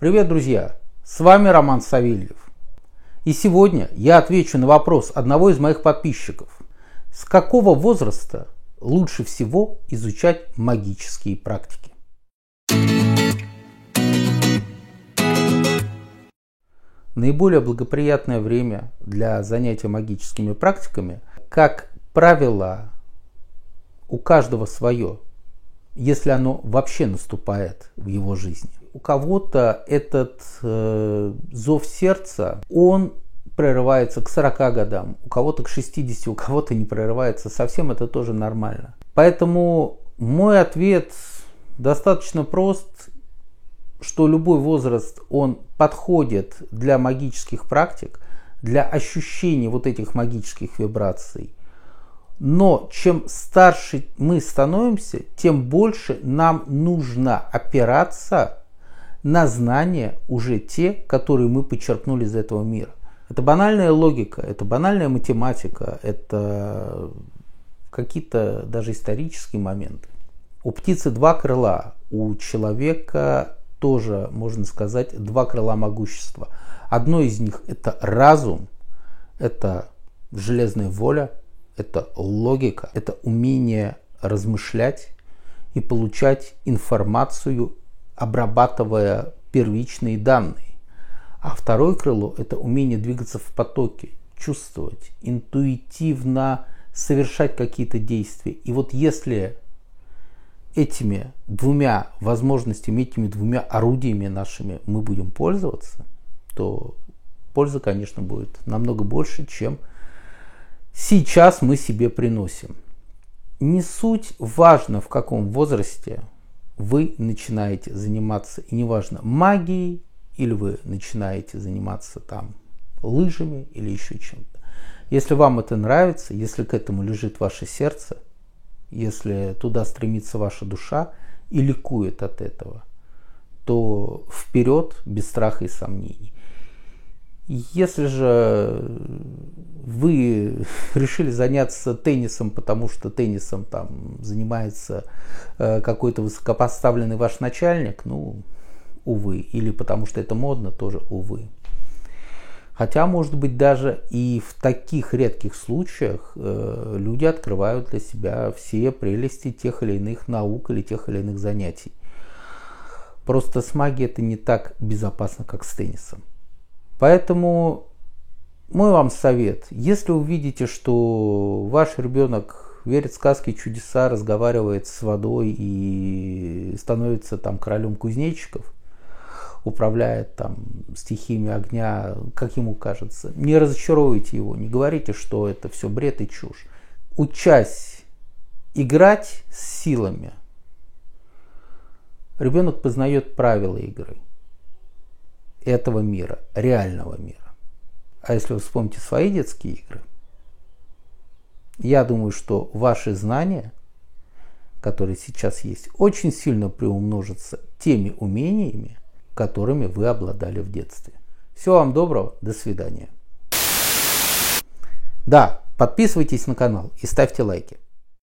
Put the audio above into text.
Привет, друзья! С вами Роман Савельев. И сегодня я отвечу на вопрос одного из моих подписчиков. С какого возраста лучше всего изучать магические практики? Наиболее благоприятное время для занятия магическими практиками, как правило, у каждого свое, если оно вообще наступает в его жизни. У кого-то этот э, зов сердца, он прерывается к 40 годам, у кого-то к 60, у кого-то не прерывается совсем, это тоже нормально. Поэтому мой ответ достаточно прост что любой возраст, он подходит для магических практик, для ощущения вот этих магических вибраций. Но чем старше мы становимся, тем больше нам нужно опираться на знания уже те, которые мы подчеркнули из этого мира. Это банальная логика, это банальная математика, это какие-то даже исторические моменты. У птицы два крыла, у человека тоже, можно сказать, два крыла могущества. Одно из них это разум, это железная воля, это логика, это умение размышлять и получать информацию, обрабатывая первичные данные. А второе крыло – это умение двигаться в потоке, чувствовать, интуитивно совершать какие-то действия. И вот если этими двумя возможностями, этими двумя орудиями нашими мы будем пользоваться, то польза, конечно, будет намного больше, чем сейчас мы себе приносим. Не суть важно, в каком возрасте вы начинаете заниматься, и неважно, магией, или вы начинаете заниматься там лыжами или еще чем-то. Если вам это нравится, если к этому лежит ваше сердце – если туда стремится ваша душа и ликует от этого, то вперед без страха и сомнений. Если же вы решили заняться теннисом, потому что теннисом там занимается э, какой-то высокопоставленный ваш начальник, ну, увы, или потому что это модно, тоже увы. Хотя, может быть, даже и в таких редких случаях э, люди открывают для себя все прелести тех или иных наук или тех или иных занятий. Просто с магией это не так безопасно, как с теннисом. Поэтому мой вам совет, если увидите, что ваш ребенок верит в сказки, чудеса, разговаривает с водой и становится там королем кузнечиков, управляет там стихиями огня, как ему кажется. Не разочаруйте его, не говорите, что это все бред и чушь. Учась играть с силами, ребенок познает правила игры этого мира, реального мира. А если вы вспомните свои детские игры, я думаю, что ваши знания, которые сейчас есть, очень сильно приумножатся теми умениями, которыми вы обладали в детстве. Всего вам доброго, до свидания. Да, подписывайтесь на канал и ставьте лайки.